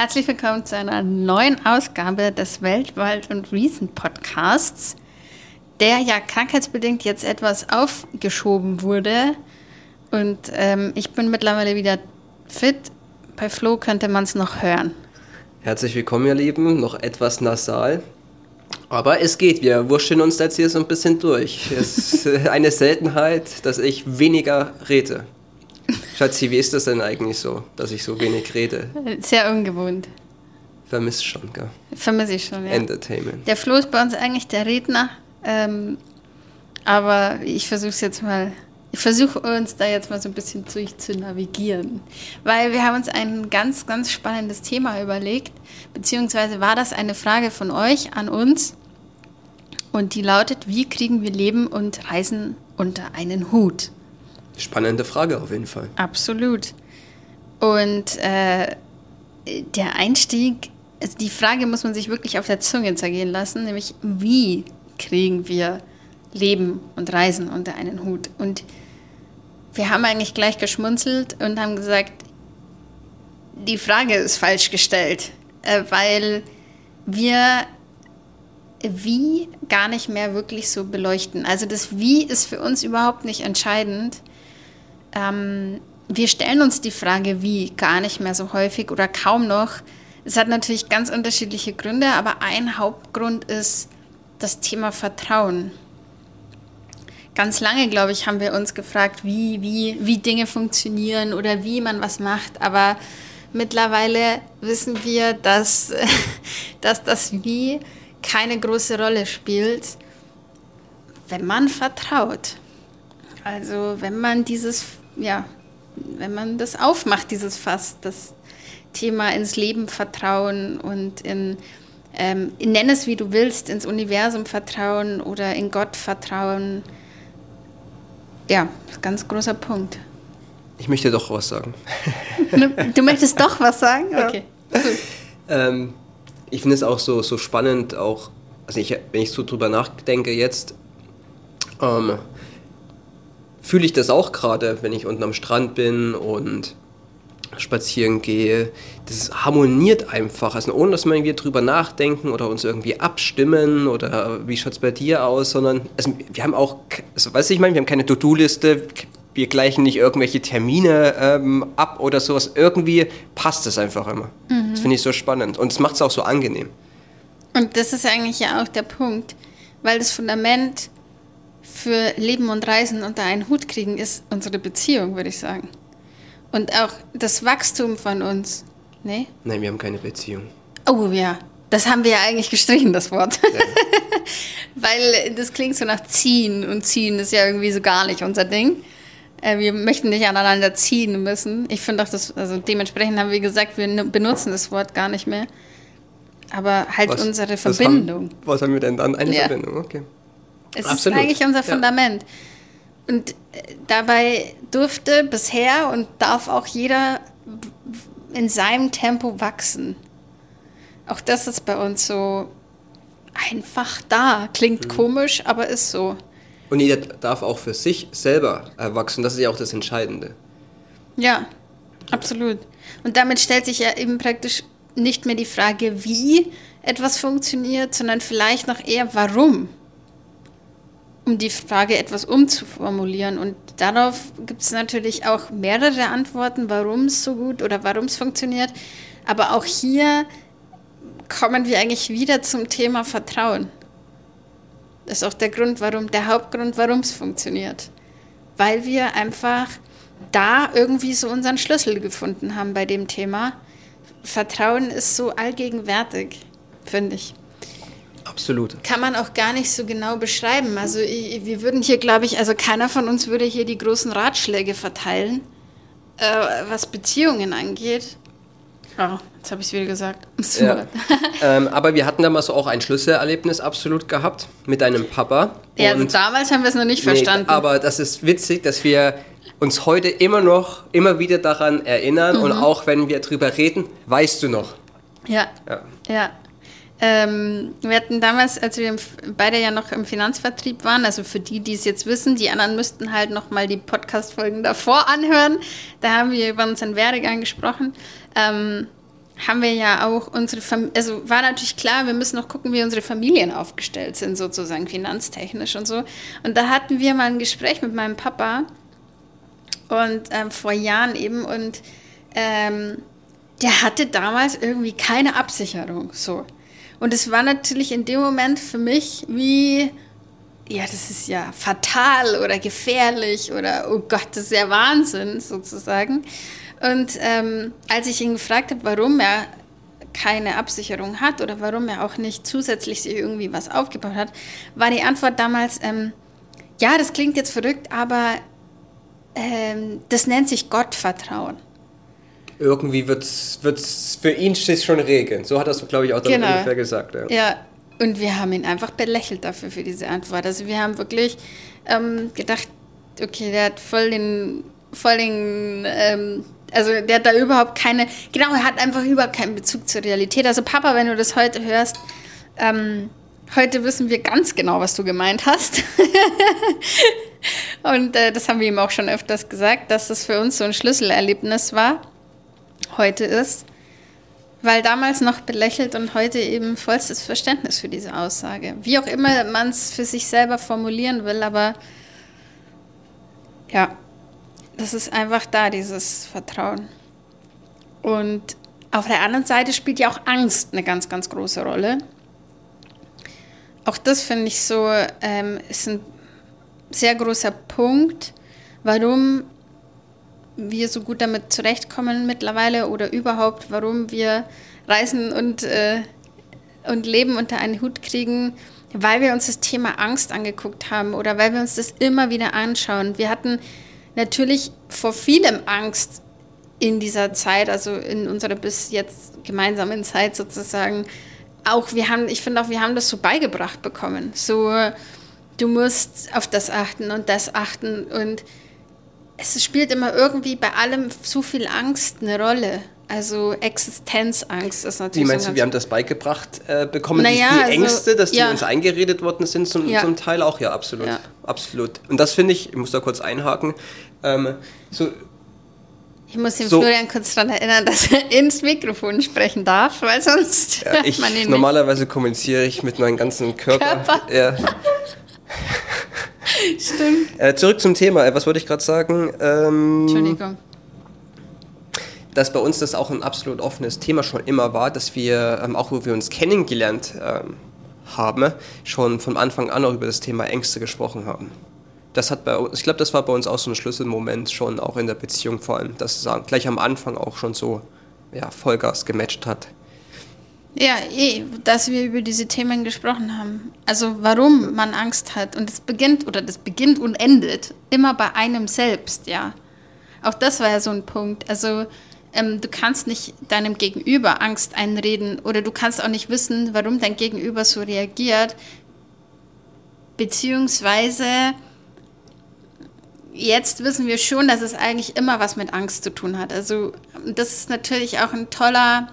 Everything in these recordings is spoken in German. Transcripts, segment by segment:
Herzlich willkommen zu einer neuen Ausgabe des Weltwald und Reason Podcasts, der ja krankheitsbedingt jetzt etwas aufgeschoben wurde. Und ähm, ich bin mittlerweile wieder fit. Bei Flo könnte man es noch hören. Herzlich willkommen, ihr Lieben. Noch etwas nasal. Aber es geht, wir wurschteln uns jetzt hier so ein bisschen durch. Es ist eine Seltenheit, dass ich weniger rede. Schatzi, wie ist das denn eigentlich so, dass ich so wenig rede? Sehr ungewohnt. Vermisst schon, gell? Vermisse ich schon, ja. Entertainment. Der Flo ist bei uns eigentlich der Redner. Ähm, aber ich versuche es jetzt mal, ich versuche uns da jetzt mal so ein bisschen durch zu navigieren. Weil wir haben uns ein ganz, ganz spannendes Thema überlegt. Beziehungsweise war das eine Frage von euch an uns. Und die lautet, wie kriegen wir Leben und Reisen unter einen Hut? Spannende Frage auf jeden Fall. Absolut. Und äh, der Einstieg, also die Frage muss man sich wirklich auf der Zunge zergehen lassen, nämlich wie kriegen wir Leben und Reisen unter einen Hut? Und wir haben eigentlich gleich geschmunzelt und haben gesagt, die Frage ist falsch gestellt, äh, weil wir wie gar nicht mehr wirklich so beleuchten. Also das Wie ist für uns überhaupt nicht entscheidend, ähm, wir stellen uns die Frage, wie, gar nicht mehr so häufig oder kaum noch. Es hat natürlich ganz unterschiedliche Gründe, aber ein Hauptgrund ist das Thema Vertrauen. Ganz lange, glaube ich, haben wir uns gefragt, wie, wie, wie Dinge funktionieren oder wie man was macht. Aber mittlerweile wissen wir, dass, dass das Wie keine große Rolle spielt, wenn man vertraut. Also wenn man dieses ja, wenn man das aufmacht, dieses Fass, das Thema ins Leben vertrauen und in, ähm, nenn es wie du willst, ins Universum vertrauen oder in Gott vertrauen. Ja, ganz großer Punkt. Ich möchte doch was sagen. Du möchtest doch was sagen? Okay. ähm, ich finde es auch so, so spannend, auch, also ich, wenn ich so drüber nachdenke jetzt, ähm, fühle ich das auch gerade, wenn ich unten am Strand bin und spazieren gehe. Das harmoniert einfach, also ohne dass wir irgendwie drüber nachdenken oder uns irgendwie abstimmen oder wie schaut es bei dir aus, sondern also wir haben auch, also weißt du, ich meine, wir haben keine To-Do-Liste, wir gleichen nicht irgendwelche Termine ähm, ab oder sowas. Irgendwie passt es einfach immer. Mhm. Das finde ich so spannend und es macht es auch so angenehm. Und das ist eigentlich ja auch der Punkt, weil das Fundament für Leben und Reisen unter einen Hut kriegen, ist unsere Beziehung, würde ich sagen. Und auch das Wachstum von uns. Nee? Nein, wir haben keine Beziehung. Oh ja, das haben wir ja eigentlich gestrichen, das Wort. Ja. Weil das klingt so nach ziehen und ziehen ist ja irgendwie so gar nicht unser Ding. Äh, wir möchten nicht aneinander ziehen müssen. Ich finde auch das, also dementsprechend haben wir gesagt, wir benutzen das Wort gar nicht mehr. Aber halt was, unsere Verbindung. Was haben, was haben wir denn dann? Eine ja. Verbindung, okay. Es Absolut. ist eigentlich unser Fundament. Ja. Und äh, dabei durfte bisher und darf auch jeder in seinem Tempo wachsen. Auch das ist bei uns so einfach da. Klingt mhm. komisch, aber ist so. Und jeder darf auch für sich selber erwachsen. Das ist ja auch das Entscheidende. Ja, absolut. Und damit stellt sich ja eben praktisch nicht mehr die Frage, wie etwas funktioniert, sondern vielleicht noch eher, warum um die Frage etwas umzuformulieren. Und darauf gibt es natürlich auch mehrere Antworten, warum es so gut oder warum es funktioniert. Aber auch hier kommen wir eigentlich wieder zum Thema Vertrauen. Das ist auch der Grund, warum, der Hauptgrund, warum es funktioniert. Weil wir einfach da irgendwie so unseren Schlüssel gefunden haben bei dem Thema. Vertrauen ist so allgegenwärtig, finde ich. Absolut. Kann man auch gar nicht so genau beschreiben. Also ich, wir würden hier, glaube ich, also keiner von uns würde hier die großen Ratschläge verteilen, äh, was Beziehungen angeht. Oh, jetzt habe ich es wieder gesagt. Ja. ähm, aber wir hatten damals auch ein Schlüsselerlebnis absolut gehabt mit deinem Papa. Ja, also damals haben wir es noch nicht verstanden. Nee, aber das ist witzig, dass wir uns heute immer noch, immer wieder daran erinnern mhm. und auch wenn wir drüber reden, weißt du noch. Ja. Ja. ja. Ähm, wir hatten damals, als wir beide ja noch im Finanzvertrieb waren, also für die, die es jetzt wissen, die anderen müssten halt noch mal die Podcast-Folgen davor anhören. Da haben wir über unseren Werdegang gesprochen. Ähm, haben wir ja auch unsere Familie, also war natürlich klar, wir müssen noch gucken, wie unsere Familien aufgestellt sind, sozusagen finanztechnisch und so. Und da hatten wir mal ein Gespräch mit meinem Papa und ähm, vor Jahren eben und ähm, der hatte damals irgendwie keine Absicherung, so. Und es war natürlich in dem Moment für mich wie, ja, das ist ja fatal oder gefährlich oder, oh Gott, das ist ja Wahnsinn, sozusagen. Und ähm, als ich ihn gefragt habe, warum er keine Absicherung hat oder warum er auch nicht zusätzlich sich irgendwie was aufgebaut hat, war die Antwort damals, ähm, ja, das klingt jetzt verrückt, aber ähm, das nennt sich Gottvertrauen. Irgendwie wird es für ihn schon regeln. So hat er es, glaube ich, auch dann genau. ungefähr gesagt. Ja. ja, und wir haben ihn einfach belächelt dafür, für diese Antwort. Also wir haben wirklich ähm, gedacht, okay, der hat voll den, voll den ähm, also der hat da überhaupt keine, genau, er hat einfach überhaupt keinen Bezug zur Realität. Also Papa, wenn du das heute hörst, ähm, heute wissen wir ganz genau, was du gemeint hast. Und äh, das haben wir ihm auch schon öfters gesagt, dass das für uns so ein Schlüsselerlebnis war, heute ist. Weil damals noch belächelt und heute eben vollstes Verständnis für diese Aussage. Wie auch immer man es für sich selber formulieren will, aber ja, das ist einfach da, dieses Vertrauen. Und auf der anderen Seite spielt ja auch Angst eine ganz, ganz große Rolle. Auch das finde ich so, ähm, ist ein sehr großer Punkt, warum wir so gut damit zurechtkommen mittlerweile oder überhaupt, warum wir reisen und, äh, und Leben unter einen Hut kriegen, weil wir uns das Thema Angst angeguckt haben oder weil wir uns das immer wieder anschauen. Wir hatten natürlich vor vielem Angst in dieser Zeit, also in unserer bis jetzt gemeinsamen Zeit sozusagen. Auch wir haben, ich finde auch, wir haben das so beigebracht bekommen. So, du musst auf das achten und das achten und es spielt immer irgendwie bei allem zu viel Angst eine Rolle. Also Existenzangst ist natürlich. Wie meinst so du, wir haben das beigebracht äh, bekommen, naja, die, die also, Ängste, dass die ja. uns eingeredet worden sind, zum, ja. zum Teil auch, ja, absolut. Ja. Absolut. Und das finde ich, ich muss da kurz einhaken, ähm, so, ich muss den so, Florian kurz daran erinnern, dass er ins Mikrofon sprechen darf, weil sonst. Ja, ich, man ihn normalerweise nicht. kommuniziere ich mit meinem ganzen Körper. Körper. Ja. Stimmt. Äh, zurück zum Thema. Äh, was wollte ich gerade sagen? Ähm, Entschuldigung dass bei uns das auch ein absolut offenes Thema schon immer war, dass wir, ähm, auch wo wir uns kennengelernt ähm, haben, schon von Anfang an auch über das Thema Ängste gesprochen haben. Das hat bei uns, ich glaube, das war bei uns auch so ein Schlüsselmoment schon, auch in der Beziehung vor allem, dass es gleich am Anfang auch schon so ja, Vollgas gematcht hat. Ja, eh, dass wir über diese Themen gesprochen haben. Also warum man Angst hat. Und es beginnt, oder das beginnt und endet immer bei einem selbst, ja. Auch das war ja so ein Punkt. Also ähm, du kannst nicht deinem Gegenüber Angst einreden oder du kannst auch nicht wissen, warum dein Gegenüber so reagiert. Beziehungsweise jetzt wissen wir schon, dass es eigentlich immer was mit Angst zu tun hat. Also das ist natürlich auch ein toller,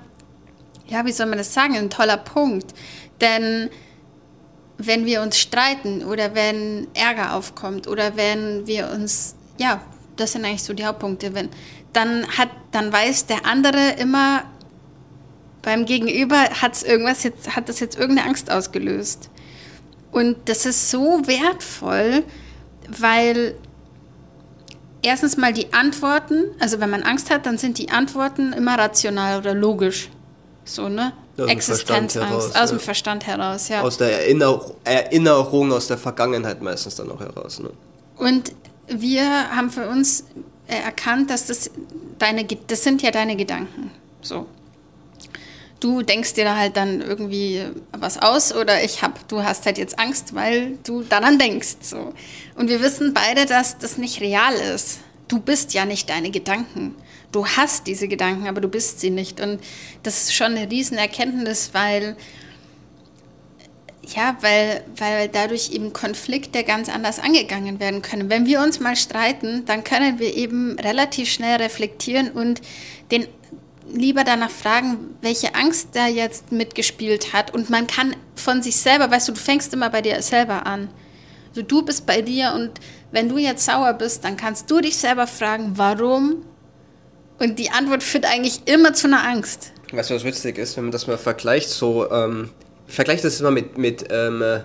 ja, wie soll man das sagen, ein toller Punkt. Denn wenn wir uns streiten oder wenn Ärger aufkommt oder wenn wir uns, ja, das sind eigentlich so die Hauptpunkte, wenn, dann hat, dann weiß der andere immer, beim Gegenüber hat's irgendwas jetzt, hat das jetzt irgendeine Angst ausgelöst. Und das ist so wertvoll, weil erstens mal die Antworten, also wenn man Angst hat, dann sind die Antworten immer rational oder logisch. So, ne? Aus Existenzangst, aus dem Verstand heraus, ja. Aus der Erinner Erinnerung, aus der Vergangenheit meistens dann auch heraus. Ne? Und wir haben für uns erkannt, dass das deine, das sind ja deine Gedanken. So. Du denkst dir da halt dann irgendwie was aus oder ich hab, du hast halt jetzt Angst, weil du daran denkst. So. Und wir wissen beide, dass das nicht real ist. Du bist ja nicht deine Gedanken. Du hast diese Gedanken, aber du bist sie nicht. Und das ist schon eine Riesenerkenntnis, weil ja, weil, weil dadurch eben Konflikte ganz anders angegangen werden können. Wenn wir uns mal streiten, dann können wir eben relativ schnell reflektieren und den lieber danach fragen, welche Angst da jetzt mitgespielt hat. Und man kann von sich selber, weißt du, du fängst immer bei dir selber an. Also du bist bei dir und wenn du jetzt sauer bist, dann kannst du dich selber fragen, warum? Und die Antwort führt eigentlich immer zu einer Angst. Weißt du, was witzig ist, wenn man das mal vergleicht, so, ähm, vergleicht das mal mit, mit ähm, äh,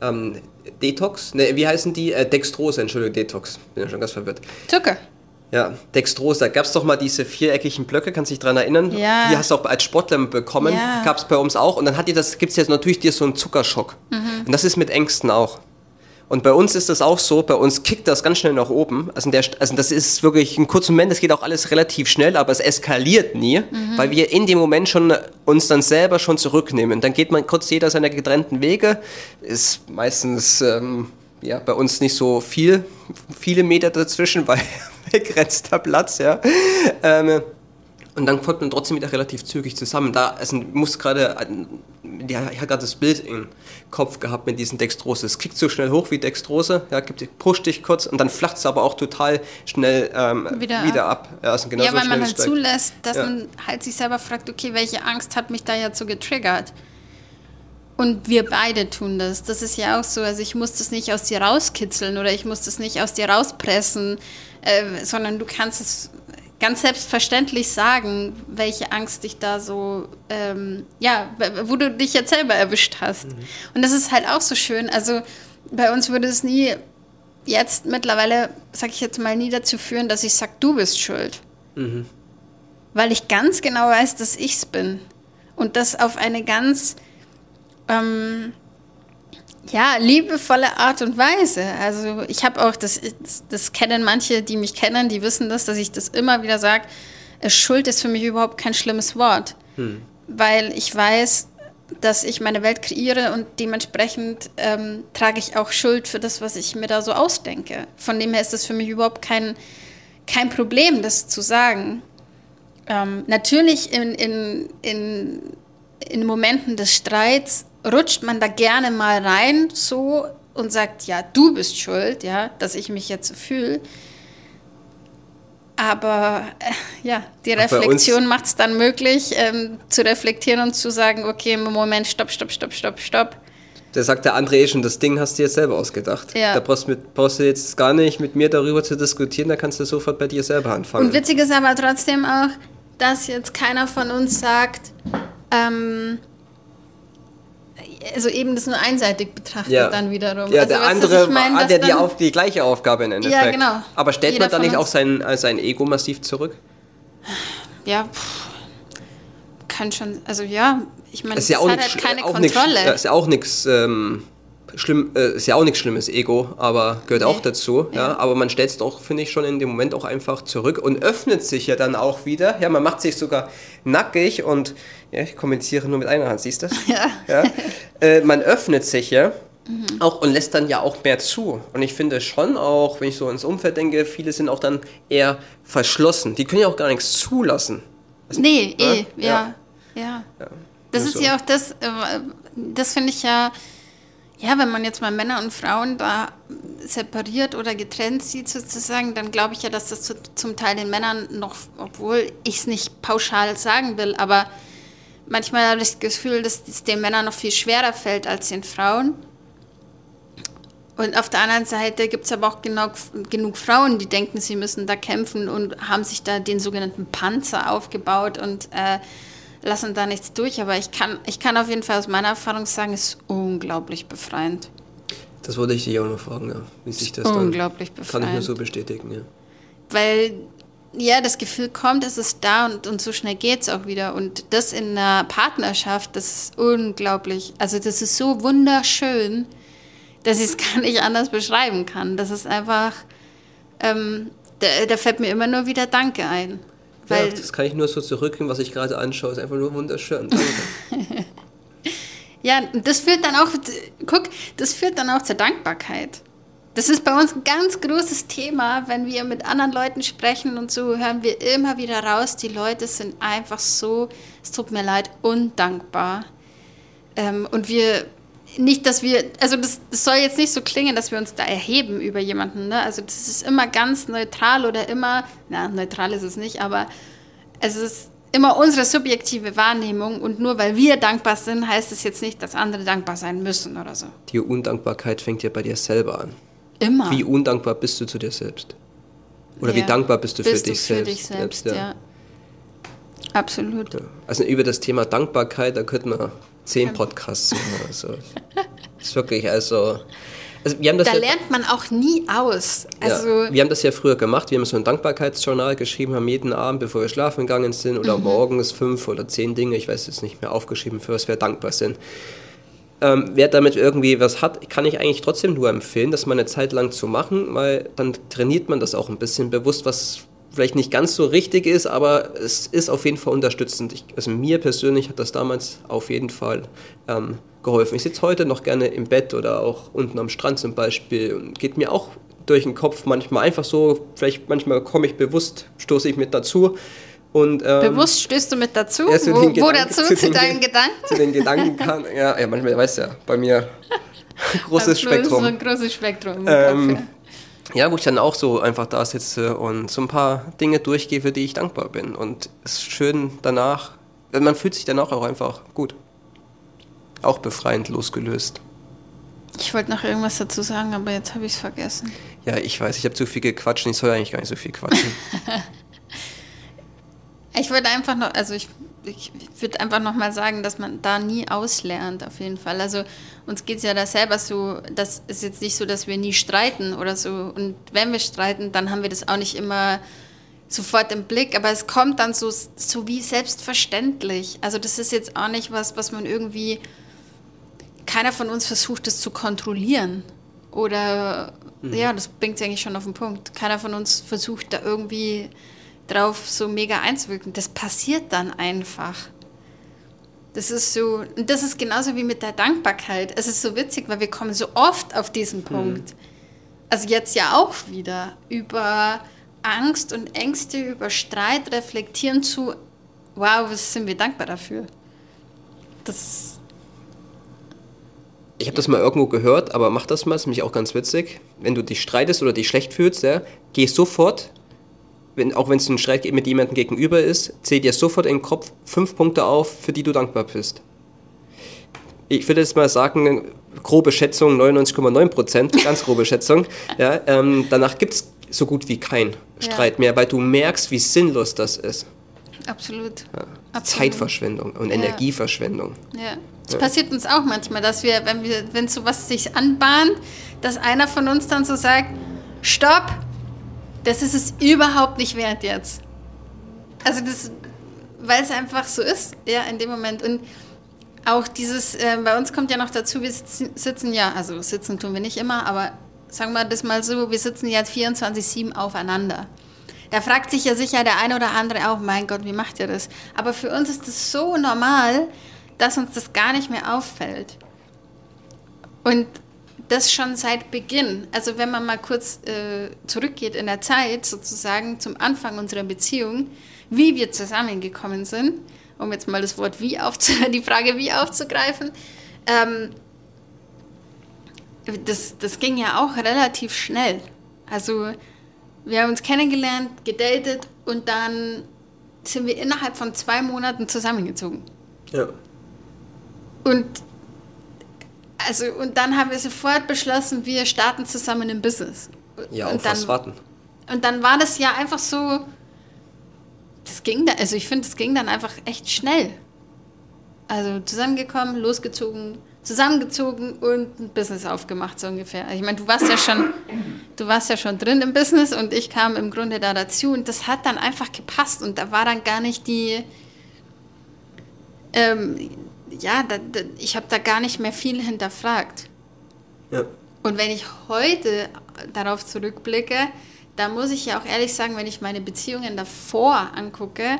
ähm, Detox, ne, wie heißen die? Äh, Dextrose, Entschuldigung, Detox, bin ja schon ganz verwirrt. Zucker. Ja, Dextrose, da gab es doch mal diese viereckigen Blöcke, kannst du dich dran erinnern? Ja. Die hast du auch als Sportler bekommen, Ja. gab es bei uns auch. Und dann hat dir das, gibt es jetzt natürlich dir so einen Zuckerschock. Mhm. Und das ist mit Ängsten auch. Und bei uns ist das auch so, bei uns kickt das ganz schnell nach oben. Also, in der, also das ist wirklich ein kurzer Moment, das geht auch alles relativ schnell, aber es eskaliert nie, Mhm. weil wir in dem Moment schon uns dann selber schon zurücknehmen. Dann geht man kurz jeder seiner getrennten Wege, ist meistens ähm, ja, bei uns nicht so viel, viele Meter dazwischen, weil begrenzter Platz, ja. Ähm, und dann kommt man trotzdem wieder relativ zügig zusammen. Da also muss gerade, ich habe gerade das Bild im Kopf gehabt mit diesen Dextrose. Es kickt so schnell hoch wie Dextrose, ja, gibt, pusht dich kurz und dann flacht es aber auch total schnell ähm, Wieder wieder, ab. Ja, also genauso ja, weil man halt steigt. zulässt, dass Ja. man halt sich selber fragt, okay, welche Angst hat mich da jetzt so getriggert? Und wir beide tun das. Das ist ja auch so. Also ich muss das nicht aus dir rauskitzeln oder ich muss das nicht aus dir rauspressen, äh, sondern du kannst es ganz selbstverständlich sagen, welche Angst dich da so, ähm, ja, wo du dich jetzt selber erwischt hast. Und das ist halt auch so schön. Also bei uns würde es nie jetzt mittlerweile, sag ich jetzt mal, nie dazu führen, dass ich sage, du bist schuld. Weil ich ganz genau weiß, dass ich es bin. Und das auf eine ganz, ähm, ja, liebevolle Art und Weise. Also ich habe auch, das, das, das kennen manche, die mich kennen, die wissen das, dass ich das immer wieder sage, Schuld ist für mich überhaupt kein schlimmes Wort. Weil ich weiß, dass ich meine Welt kreiere und dementsprechend ähm, trage ich auch Schuld für das, was ich mir da so ausdenke. Von dem her ist es für mich überhaupt kein, kein Problem, das zu sagen. Ähm, natürlich in, in, in, in Momenten des Streits rutscht man da gerne mal rein so und sagt, ja, du bist schuld, ja, dass ich mich jetzt so fühle. Aber äh, ja, die Reflexion macht es dann möglich, ähm, zu reflektieren und zu sagen, okay, Moment, stopp, stopp, stopp, stopp, stopp. Da sagt der andere eh schon, das Ding hast du jetzt selber ausgedacht. Ja. Da brauchst, mit, brauchst du jetzt gar nicht mit mir darüber zu diskutieren, da kannst du sofort bei dir selber anfangen. Und witzig ist aber trotzdem auch, dass jetzt keiner von uns sagt, ähm, also eben das nur einseitig betrachtet ja. dann wiederum. Ja, also, der andere ich mein, hat ja die, auf, die gleiche Aufgabe im Endeffekt. genau. Aber stellt Jeder man dann von nicht auch sein, äh, sein Ego massiv zurück? Ja, pff, kann schon, also ja, ich meine, Das es ist ja auch hat nichts halt keine auch Kontrolle. Das ist ja auch nichts ähm, schlimm, äh, ist ja auch nichts Schlimmes, Ego, aber gehört auch dazu. Ja. Ja. Aber man stellt es doch, finde ich, schon in dem Moment auch einfach zurück und öffnet sich ja dann auch wieder. Ja, man macht sich sogar nackig und ja, ich kommuniziere nur mit einer Hand, siehst du das? Ja. ja. Äh, man öffnet sich ja. Auch und lässt dann ja auch mehr zu. Und ich finde schon auch, wenn ich so ins Umfeld denke, viele sind auch dann eher verschlossen. Die können ja auch gar nichts zulassen. Nee, Ja? eh, ja. Ja. Das nur ist so. ja auch das, äh, das finde ich ja, ja, wenn man jetzt mal Männer und Frauen da separiert oder getrennt sieht sozusagen, dann glaube ich ja, dass das zu, zum Teil den Männern noch, obwohl ich es nicht pauschal sagen will, aber manchmal habe ich das Gefühl, dass es den Männern noch viel schwerer fällt als den Frauen. Und auf der anderen Seite gibt es aber auch genug, genug Frauen, die denken, sie müssen da kämpfen und haben sich da den sogenannten Panzer aufgebaut und äh, lassen da nichts durch. Aber ich kann, ich kann auf jeden Fall aus meiner Erfahrung sagen, es ist unglaublich befreiend. Das wollte ich dich auch noch fragen, ja. wie sich das dann... Unglaublich Kann ich nur befreiend. so bestätigen, ja. Weil ja, das Gefühl kommt, es ist da und, und so schnell geht es auch wieder. Und das in einer Partnerschaft, das ist unglaublich. Also das ist so wunderschön, dass ich es gar nicht anders beschreiben kann. Das ist einfach, ähm, da, da fällt mir immer nur wieder Danke ein. Weil, ja, das kann ich nur so zurückgeben, was ich gerade anschaue. Ist einfach nur wunderschön. Ja, das führt dann auch, guck, das führt dann auch zur Dankbarkeit. Das ist bei uns ein ganz großes Thema, wenn wir mit anderen Leuten sprechen und so hören wir immer wieder raus, die Leute sind einfach so, es tut mir leid, undankbar. Ähm, und wir, nicht, dass wir, also das, das soll jetzt nicht so klingen, dass wir uns da erheben über jemanden, ne? Also das ist immer ganz neutral oder immer, na, neutral ist es nicht, aber es ist immer unsere subjektive Wahrnehmung und nur weil wir dankbar sind, heißt es jetzt nicht, dass andere dankbar sein müssen oder so. Die Undankbarkeit fängt ja bei dir selber an. Immer. Wie undankbar bist du zu dir selbst? Oder wie Ja. dankbar bist du für Bist dich du für selbst? dich selbst, ja. Absolut. Ja. Also über das Thema Dankbarkeit, da könnten wir zehn Podcasts machen. Also, das ist wirklich, also also wir haben das da ja, lernt man auch nie aus. Also ja, wir haben das ja früher gemacht. Wir haben so ein Dankbarkeitsjournal geschrieben, haben jeden Abend, bevor wir schlafen gegangen sind, oder mhm. morgens fünf oder zehn Dinge, ich weiß jetzt nicht mehr, aufgeschrieben, für was wir dankbar sind. Ähm, wer damit irgendwie was hat, kann ich eigentlich trotzdem nur empfehlen, das mal eine Zeit lang zu machen, weil dann trainiert man das auch ein bisschen bewusst, was vielleicht nicht ganz so richtig ist, aber es ist auf jeden Fall unterstützend. Ich, also mir persönlich hat das damals auf jeden Fall ähm, geholfen. Ich sitze heute noch gerne im Bett oder auch unten am Strand zum Beispiel und geht mir auch durch den Kopf manchmal einfach so, vielleicht manchmal komme ich bewusst, stoße ich mit dazu. Und, ähm, Bewusst stößt du mit dazu? Ja, wo, Gedanken, wo, dazu? Zu, zu deinen Gedanken? Zu den Gedanken kann, ja, ja manchmal, weißt ja, bei mir großes Spektrum. So ein großes Spektrum. Ähm, ja. wo ich dann auch so einfach da sitze und so ein paar Dinge durchgehe, für die ich dankbar bin. Und es ist schön danach, man fühlt sich danach auch einfach gut auch befreiend losgelöst. Ich wollte noch irgendwas dazu sagen, aber jetzt habe ich es vergessen. Ja, ich weiß, ich habe zu viel gequatscht und ich soll eigentlich gar nicht so viel quatschen. ich würde einfach noch, also ich, ich würde einfach noch mal sagen, dass man da nie auslernt, auf jeden Fall. Also uns geht es ja da selber so, das ist jetzt nicht so, dass wir nie streiten oder so. Und wenn wir streiten, dann haben wir das auch nicht immer sofort im Blick, aber es kommt dann so, so wie selbstverständlich. Also das ist jetzt auch nicht was, was man irgendwie keiner von uns versucht, das zu kontrollieren. Oder, mhm. ja, das bringt es eigentlich schon auf den Punkt. Keiner von uns versucht, da irgendwie drauf so mega einzuwirken. Das passiert dann einfach. Das ist so, und das ist genauso wie mit der Dankbarkeit. Es ist so witzig, weil wir kommen so oft auf diesen mhm. Punkt. Mhm. Also jetzt ja auch wieder über Angst und Ängste, über Streit reflektieren zu, wow, was sind wir dankbar dafür? Das ich habe das mal irgendwo gehört, aber mach das mal, ist nämlich auch ganz witzig. Wenn du dich streitest oder dich schlecht fühlst, ja, geh sofort, wenn, auch wenn es ein Streit mit jemandem gegenüber ist, zähl dir sofort in den Kopf fünf Punkte auf, für die du dankbar bist. Ich würde jetzt mal sagen, grobe Schätzung 99,9 Prozent, ganz grobe Schätzung. Ja, ähm, danach gibt es so gut wie kein Streit ja. mehr, weil du merkst, wie sinnlos das ist. Absolut. Ja. Absolut. Zeitverschwendung und. Energieverschwendung. Ja. Es passiert uns auch manchmal, dass wir, wenn wir, wenn sowas sich anbahnt, dass einer von uns dann so sagt, stopp, das ist es überhaupt nicht wert jetzt. Also das, weil es einfach so ist, ja, in dem Moment. Und auch dieses, äh, bei uns kommt ja noch dazu, wir sitzen, ja, also sitzen tun wir nicht immer, aber sagen wir das mal so, wir sitzen jetzt 24-7 aufeinander. Da fragt sich ja sicher der eine oder andere auch, mein Gott, wie macht ihr das? Aber für uns ist das so normal, dass uns das gar nicht mehr auffällt. Und das schon seit Beginn. Also wenn man mal kurz äh, zurückgeht in der Zeit, sozusagen zum Anfang unserer Beziehung, wie wir zusammengekommen sind, um jetzt mal das Wort wie aufzu die Frage wie aufzugreifen, ähm, das, das ging ja auch relativ schnell. Also wir haben uns kennengelernt, gedatet und dann sind wir innerhalb von zwei Monaten zusammengezogen. Ja. Und also und dann haben wir sofort beschlossen, wir starten zusammen im Business. Ja, und auf dann, was warten. Und dann war das ja einfach so, das ging da, also ich finde, es ging dann einfach echt schnell. Also zusammengekommen, losgezogen, zusammengezogen und ein Business aufgemacht, so ungefähr. Also ich meine, du warst ja schon, du warst ja schon drin im Business und ich kam im Grunde da dazu und das hat dann einfach gepasst und da war dann gar nicht die, ähm, ja, da, da, ich habe da gar nicht mehr viel hinterfragt. Ja. Und wenn ich heute darauf zurückblicke, da muss ich ja auch ehrlich sagen, wenn ich meine Beziehungen davor angucke,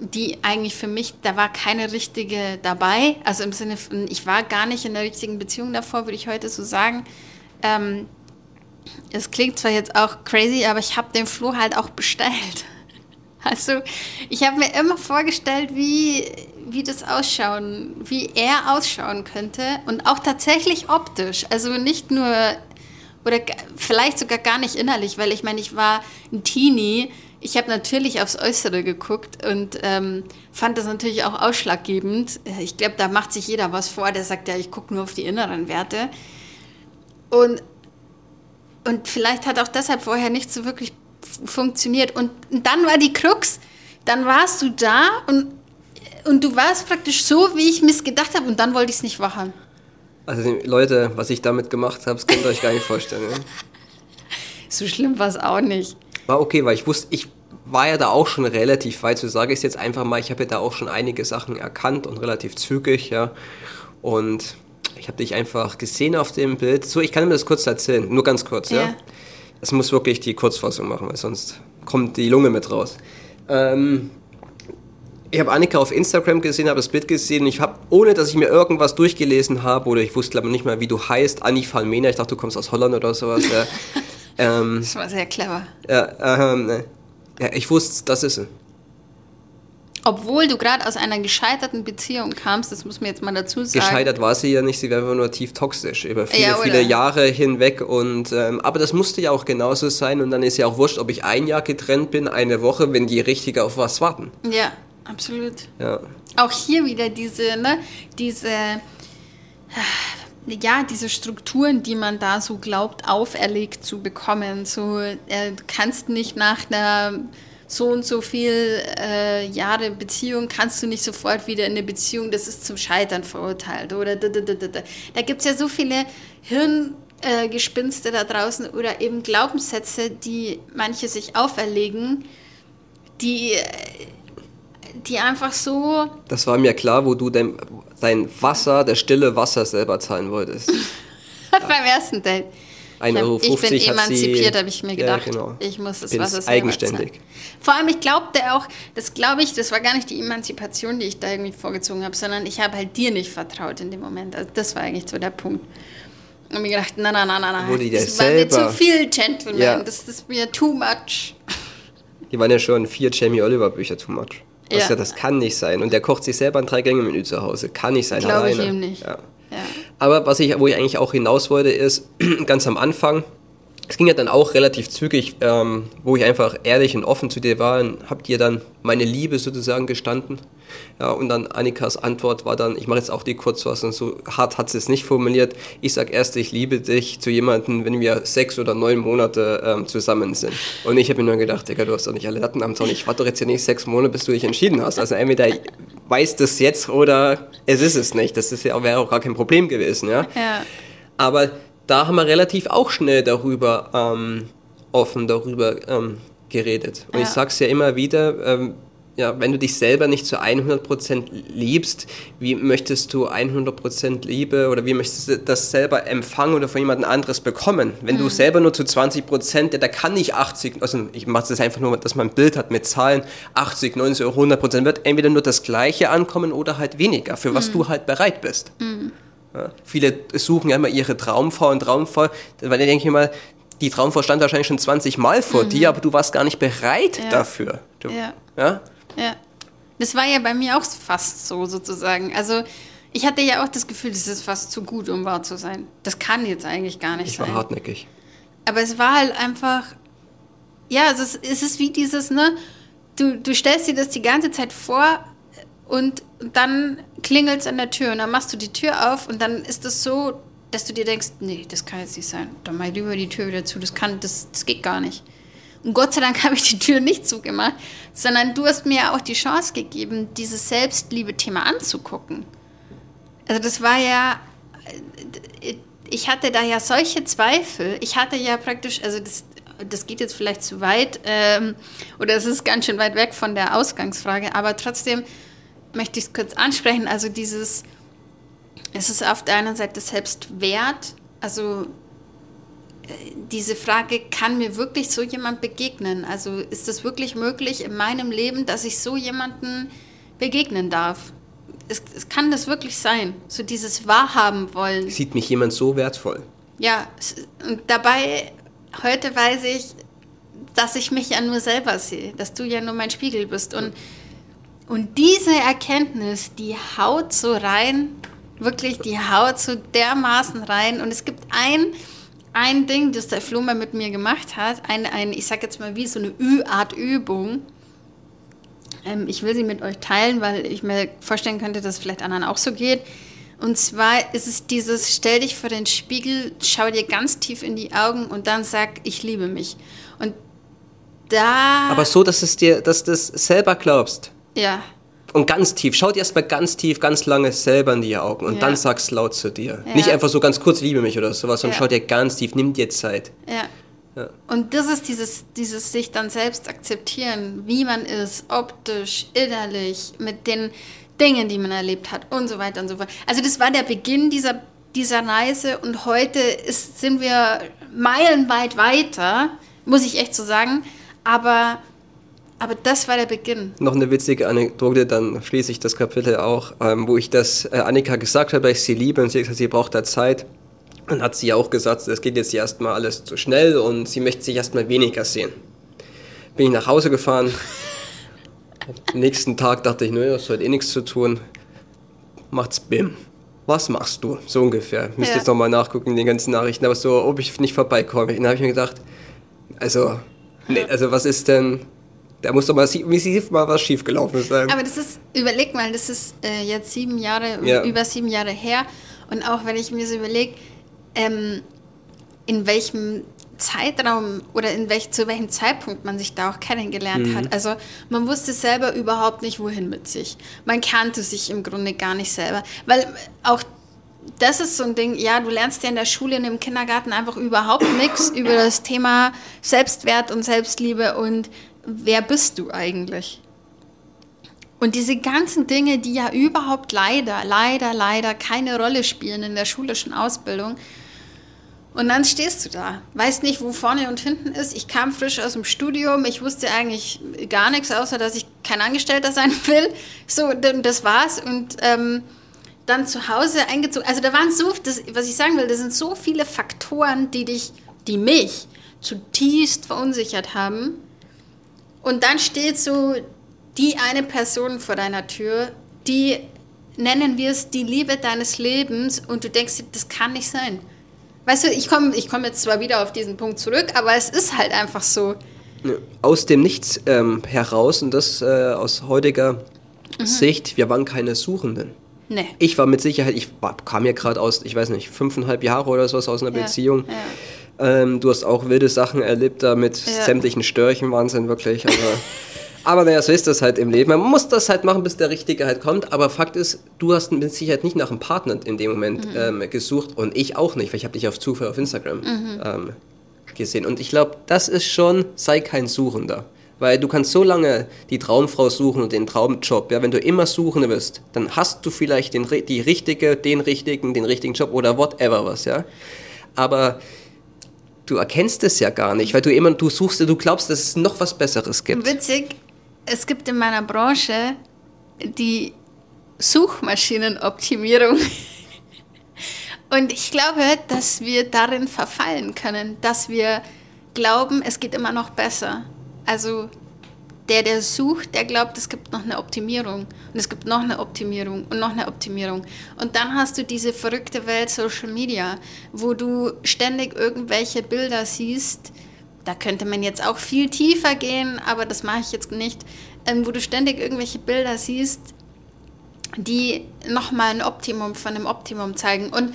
die eigentlich für mich, da war keine richtige dabei. Also im Sinne von, ich war gar nicht in der richtigen Beziehung davor, würde ich heute so sagen. Ähm, es klingt zwar jetzt auch crazy, aber ich habe den Flo halt auch bestellt. Also ich habe mir immer vorgestellt, wie, wie das ausschauen, wie er ausschauen könnte und auch tatsächlich optisch. Also nicht nur oder vielleicht sogar gar nicht innerlich, weil ich meine, ich war ein Teenie. Ich habe natürlich aufs Äußere geguckt und ähm, fand das natürlich auch ausschlaggebend. Ich glaube, da macht sich jeder was vor, der sagt, ja, ich gucke nur auf die inneren Werte. Und, und vielleicht hat auch deshalb vorher nicht so wirklich funktioniert. Und dann war die Krux, dann warst du da und, und du warst praktisch so, wie ich mir es gedacht habe und dann wollte ich es nicht wachen. Also Leute, was ich damit gemacht habe, das könnt ihr euch gar nicht vorstellen. Ne? So schlimm war es auch nicht. War okay, weil ich wusste, ich war ja da auch schon relativ weit. So sage ich es jetzt einfach mal. Ich habe ja da auch schon einige Sachen erkannt und relativ zügig, ja. Und ich habe dich einfach gesehen auf dem Bild. So, ich kann mir das kurz erzählen, nur ganz kurz, ja. ja? Das muss wirklich die Kurzfassung machen, weil sonst kommt die Lunge mit raus. Ähm, ich habe Annika auf Instagram gesehen, habe das Bild gesehen. Ich habe, ohne dass ich mir irgendwas durchgelesen habe, oder ich wusste glaube nicht mal, wie du heißt, Anni Falmena. Ich dachte, du kommst aus Holland oder sowas. Ja. ähm, das war sehr clever. Ja, ähm, ja ich wusste, das ist sie. Obwohl du gerade aus einer gescheiterten Beziehung kamst, das muss man jetzt mal dazu sagen. Gescheitert war sie ja nicht, sie war einfach nur tief toxisch über viele, ja, viele Jahre hinweg. Und, ähm, aber das musste ja auch genauso sein und dann ist ja auch wurscht, ob ich ein Jahr getrennt bin, eine Woche, wenn die Richtige auf was warten. Ja, absolut. Ja. Auch hier wieder diese, ne, diese, ja, diese Strukturen, die man da so glaubt, auferlegt zu bekommen. So, äh, du kannst nicht nach einer so und so viel äh, Jahre Beziehung kannst du nicht sofort wieder in eine Beziehung, das ist zum Scheitern verurteilt. Oder da, da, da, da. da gibt es ja so viele Hirngespinste äh, da draußen oder eben Glaubenssätze, die manche sich auferlegen, die, die einfach so. Das war mir klar, wo du dein, dein Wasser, der stille Wasser selber zahlen wolltest. Beim ersten Date. 1,50 Euro ich bin emanzipiert, habe ich mir gedacht. Ja, genau. Ich muss das Wasser selber eigenständig. Zahlen. Vor allem, ich glaubte auch, das glaube ich, das war gar nicht die Emanzipation, die ich da irgendwie vorgezogen habe, sondern ich habe halt dir nicht vertraut in dem Moment. Also das war eigentlich so der Punkt. Und mir gedacht, na, na, na, na, na. Das war mir zu viel Gentleman, ja. das ist mir too much. Die waren ja schon vier Jamie Oliver Bücher too much. Ja. ja. das kann nicht sein. Und der kocht sich selber ein Drei-Gänge-Menü zu Hause. Kann nicht sein. Glaube ich ihm nicht. Ja. Aber was ich, wo ich eigentlich auch hinaus wollte, ist ganz am Anfang, es ging ja dann auch relativ zügig, ähm, wo ich einfach ehrlich und offen zu dir war, und hab dir dann meine Liebe sozusagen gestanden. Ja, und dann Annikas Antwort war dann, ich mache jetzt auch die Kurzfassung, so hart hat sie es nicht formuliert. Ich sag erst, ich liebe dich zu jemandem, wenn wir sechs oder neun Monate ähm, zusammen sind. Und ich habe mir nur gedacht, Digga, du hast doch nicht alle Latten am Zaun. Ich warte doch jetzt hier nicht sechs Monate, bis du dich entschieden hast. Also entweder weißt es jetzt oder es ist es nicht. Das ist ja, wäre auch gar kein Problem gewesen. Ja. ja. Aber da haben wir relativ auch schnell darüber ähm, offen darüber ähm, geredet. Und ja. ich sage es ja immer wieder, ähm, ja, wenn du dich selber nicht zu 100% liebst, wie möchtest du 100% Liebe oder wie möchtest du das selber empfangen oder von jemand anderes bekommen? Wenn mhm. du selber nur zu 20%, ja, da kann nicht 80, also ich mache das einfach nur, dass man ein Bild hat mit Zahlen, 80, 90 oder 100%, wird entweder nur das Gleiche ankommen oder halt weniger, für was mhm. du halt bereit bist. Mhm. Ja, viele suchen ja immer ihre Traumfrau und Traumfrau, weil ich denke immer, die Traumfrau stand wahrscheinlich schon 20 Mal vor mhm. dir, aber du warst gar nicht bereit ja. dafür. Du, ja. ja. Ja. Das war ja bei mir auch fast so sozusagen. Also ich hatte ja auch das Gefühl, das ist fast zu gut, um wahr zu sein. Das kann jetzt eigentlich gar nicht ich sein. Ich war hartnäckig. Aber es war halt einfach, ja, es ist, es ist wie dieses, ne, du, du stellst dir das die ganze Zeit vor und dann klingelt es an der Tür und dann machst du die Tür auf und dann ist es das so, dass du dir denkst, nee, das kann jetzt nicht sein. Dann mach ich lieber die Tür wieder zu, das kann, das, das geht gar nicht. Und Gott sei Dank habe ich die Tür nicht zugemacht, sondern du hast mir auch die Chance gegeben, dieses Selbstliebe-Thema anzugucken. Also das war ja, ich hatte da ja solche Zweifel. Ich hatte ja praktisch, also das, das geht jetzt vielleicht zu weit ähm, oder es ist ganz schön weit weg von der Ausgangsfrage, aber trotzdem möchte ich es kurz ansprechen. Also dieses, es ist auf der einen Seite Selbstwert, also diese Frage, kann mir wirklich so jemand begegnen? Also ist es wirklich möglich in meinem Leben, dass ich so jemanden begegnen darf? Es, es kann das wirklich sein, so dieses Wahrhaben wollen. Sieht mich jemand so wertvoll? Ja, und dabei, heute weiß ich, dass ich mich ja nur selber sehe, dass du ja nur mein Spiegel bist. Und, und diese Erkenntnis, die haut so rein, wirklich, die haut so dermaßen rein. Und es gibt ein ein Ding, das der Flummer mit mir gemacht hat, ein, ein ich sag jetzt mal wie so eine Ü-Art Übung. Ähm, ich will sie mit euch teilen, weil ich mir vorstellen könnte, dass es vielleicht anderen auch so geht. Und zwar ist es dieses, stell dich vor den Spiegel, schau dir ganz tief in die Augen und dann sag, ich liebe mich. Und da. Aber so, dass es dir, dass du es selber glaubst. Ja. Und ganz tief. Schau dir erstmal ganz tief, ganz lange selber in die Augen und Ja. dann sag's laut zu dir. Ja. Nicht einfach so ganz kurz, liebe mich oder sowas, sondern Ja. schau dir ganz tief, nimm dir Zeit. Ja. Ja. Und das ist dieses, dieses sich dann selbst akzeptieren, wie man ist, optisch, innerlich, mit den Dingen, die man erlebt hat und so weiter und so fort. Also das war der Beginn dieser, dieser Reise und heute ist, sind wir meilenweit weiter, muss ich echt so sagen. Aber, aber das war der Beginn. Noch eine witzige Anekdote, dann schließe ich das Kapitel auch, ähm, wo ich das äh, Annika gesagt habe, ich sie liebe und sie hat gesagt, sie braucht da Zeit. Dann hat sie auch gesagt, das geht jetzt erstmal alles zu schnell und sie möchte sich erstmal weniger sehen. Bin ich nach Hause gefahren. Am nächsten Tag dachte ich, naja, das hat eh nichts zu tun. Macht's BIM. Was machst du? So ungefähr. Müsste Ja. jetzt nochmal nachgucken in den ganzen Nachrichten, aber so, ob ich nicht vorbeikomme. Dann habe ich mir gedacht, also, nee, also was ist denn, da muss doch mal massiv mal was schiefgelaufen sein. Aber das ist, überleg mal, das ist äh, jetzt sieben Jahre, Ja. über sieben Jahre her. Und auch wenn ich mir so überlege, ähm, in welchem Zeitraum oder in welch, zu welchem Zeitpunkt man sich da auch kennengelernt hat. Also man wusste selber überhaupt nicht, wohin mit sich. Man kannte sich im Grunde gar nicht selber. Weil auch das ist so ein Ding, ja, du lernst ja in der Schule und im Kindergarten einfach überhaupt nichts über das Thema Selbstwert und Selbstliebe und wer bist du eigentlich? Und diese ganzen Dinge, die ja überhaupt leider, leider, leider keine Rolle spielen in der schulischen Ausbildung. Und dann stehst du da, weißt nicht, wo vorne und hinten ist. Ich kam frisch aus dem Studium, ich wusste eigentlich gar nichts, außer dass ich kein Angestellter sein will. So, das war's. Und ähm, dann zu Hause eingezogen. Also da waren so, das, was ich sagen will, das sind so viele Faktoren, die dich, die mich zutiefst verunsichert haben. Und dann steht so die eine Person vor deiner Tür, die nennen wir es die Liebe deines Lebens und du denkst das kann nicht sein. Weißt du, ich komme ich komm jetzt zwar wieder auf diesen Punkt zurück, aber es ist halt einfach so. Aus dem Nichts ähm, heraus, und das äh, aus heutiger Sicht, wir waren keine Suchenden. Ne. Ich war mit Sicherheit, ich war, kam ja gerade aus, ich weiß nicht, fünfeinhalb Jahre oder sowas aus einer Ja, Beziehung. ja. Ähm, du hast auch wilde Sachen erlebt da mit Ja. sämtlichen Störchen, Wahnsinn, wirklich. Also, aber naja, so ist das halt im Leben. Man muss das halt machen, bis der Richtige halt kommt. Aber Fakt ist, du hast mit Sicherheit nicht nach einem Partner in dem Moment Mhm. ähm, gesucht und ich auch nicht, weil ich habe dich auf Zufall auf Instagram Mhm. ähm, gesehen. Und ich glaube, das ist schon, sei kein Suchender. Weil du kannst so lange die Traumfrau suchen und den Traumjob. Ja, wenn du immer suchen wirst, dann hast du vielleicht den, die richtige, den richtigen, den richtigen Job oder whatever was, ja. Aber du erkennst es ja gar nicht, weil du immer, du suchst, du glaubst, dass es noch was Besseres gibt. Witzig, es gibt in meiner Branche die Suchmaschinenoptimierung. Und ich glaube, dass wir darin verfallen können, dass wir glauben, es geht immer noch besser. Also der, der sucht, der glaubt, es gibt noch eine Optimierung und es gibt noch eine Optimierung und noch eine Optimierung. Und dann hast du diese verrückte Welt Social Media, wo du ständig irgendwelche Bilder siehst. Da könnte man jetzt auch viel tiefer gehen, aber das mache ich jetzt nicht. Ähm, wo du ständig irgendwelche Bilder siehst, die nochmal ein Optimum von einem Optimum zeigen. Und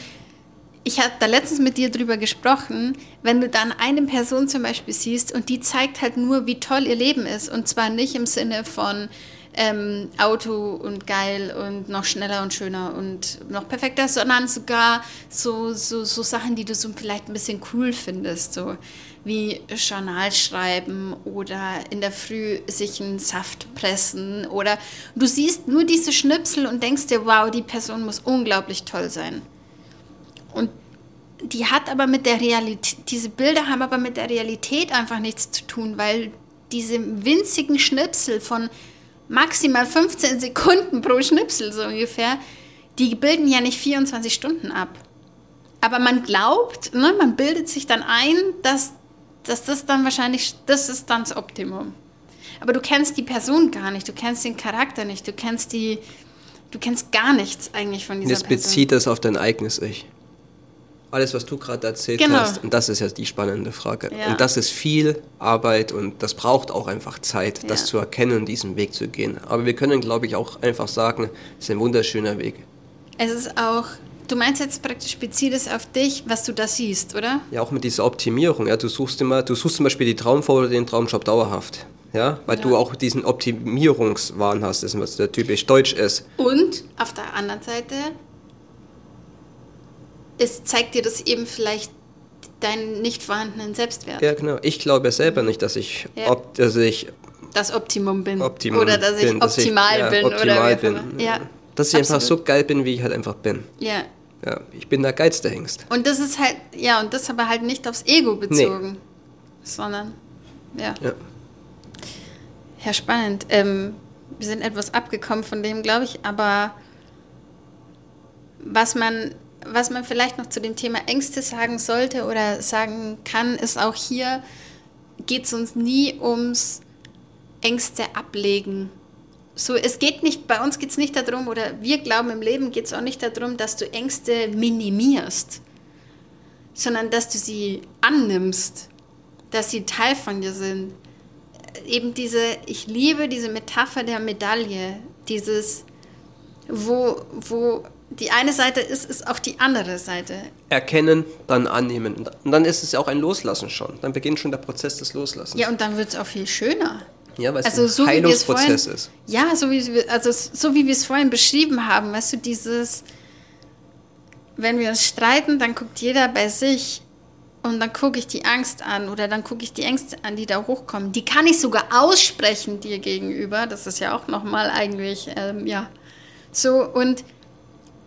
ich habe da letztens mit dir drüber gesprochen, wenn du dann eine Person zum Beispiel siehst und die zeigt halt nur, wie toll ihr Leben ist. Und zwar nicht im Sinne von ähm, Auto und geil und noch schneller und schöner und noch perfekter, sondern sogar so, so, so Sachen, die du so vielleicht ein bisschen cool findest. So wie Journal schreiben oder in der Früh sich einen Saft pressen oder du siehst nur diese Schnipsel und denkst dir, wow, die Person muss unglaublich toll sein. Und die hat aber mit der Realität, diese Bilder haben aber mit der Realität einfach nichts zu tun, weil diese winzigen Schnipsel von maximal 15 Sekunden pro Schnipsel so ungefähr, die bilden ja nicht 24 Stunden ab. Aber man glaubt, ne, man bildet sich dann ein, dass, dass das dann wahrscheinlich, das ist dann das Optimum. Aber du kennst die Person gar nicht, du kennst den Charakter nicht, du kennst die, du kennst gar nichts eigentlich von dieser Jetzt Person. bezieht das auf dein eigenes Ich. Alles, was du gerade erzählt Genau. hast, und das ist ja die spannende Frage. Ja. Und das ist viel Arbeit und das braucht auch einfach Zeit, das Ja. zu erkennen und diesen Weg zu gehen. Aber wir können, glaube ich, auch einfach sagen, es ist ein wunderschöner Weg. Es ist auch Du meinst jetzt praktisch bezieht es auf dich, was du da siehst, oder? Ja, auch mit dieser Optimierung. Ja, du suchst immer, du suchst zum Beispiel die Traumfrau oder den Traumjob dauerhaft. Ja, weil ja. du auch diesen Optimierungswahn hast, das was der typisch deutsch ist. Und auf der anderen Seite, es zeigt dir das eben vielleicht deinen nicht vorhandenen Selbstwert. Ja, genau. Ich glaube selber nicht, dass ich, ja. ob, dass ich das Optimum bin. Optimum oder dass ich bin, optimal dass ich, bin. Ja, optimal oder bin. Ja. Dass ich Absolut. einfach so geil bin, wie ich halt einfach bin. Ja. Ja, ich bin der geilste Hengst. Und das ist halt, ja, und das aber halt nicht aufs Ego bezogen, nee. sondern, ja. Ja, ja spannend. Ähm, wir sind etwas abgekommen von dem, glaube ich, aber was man, was man vielleicht noch zu dem Thema Ängste sagen sollte oder sagen kann, ist auch hier geht es uns nie ums Ängste ablegen so, es geht nicht, bei uns geht es nicht darum, oder wir glauben im Leben geht es auch nicht darum, dass du Ängste minimierst, sondern dass du sie annimmst, dass sie Teil von dir sind. Eben diese, ich liebe diese Metapher der Medaille, dieses, wo, wo die eine Seite ist, ist auch die andere Seite. Erkennen, dann annehmen. Und dann ist es ja auch ein Loslassen schon. Dann beginnt schon der Prozess des Loslassens. Ja, und dann wird es auch viel schöner. Ja, weil es also, ein so Heilungsprozess vorhin, ist. Ja, so wie, wir, also, so wie wir es vorhin beschrieben haben, weißt du, dieses, wenn wir uns streiten, dann guckt jeder bei sich und dann gucke ich die Angst an oder dann gucke ich die Ängste an, die da hochkommen. Die kann ich sogar aussprechen dir gegenüber. Das ist ja auch nochmal eigentlich, ähm, ja, so und,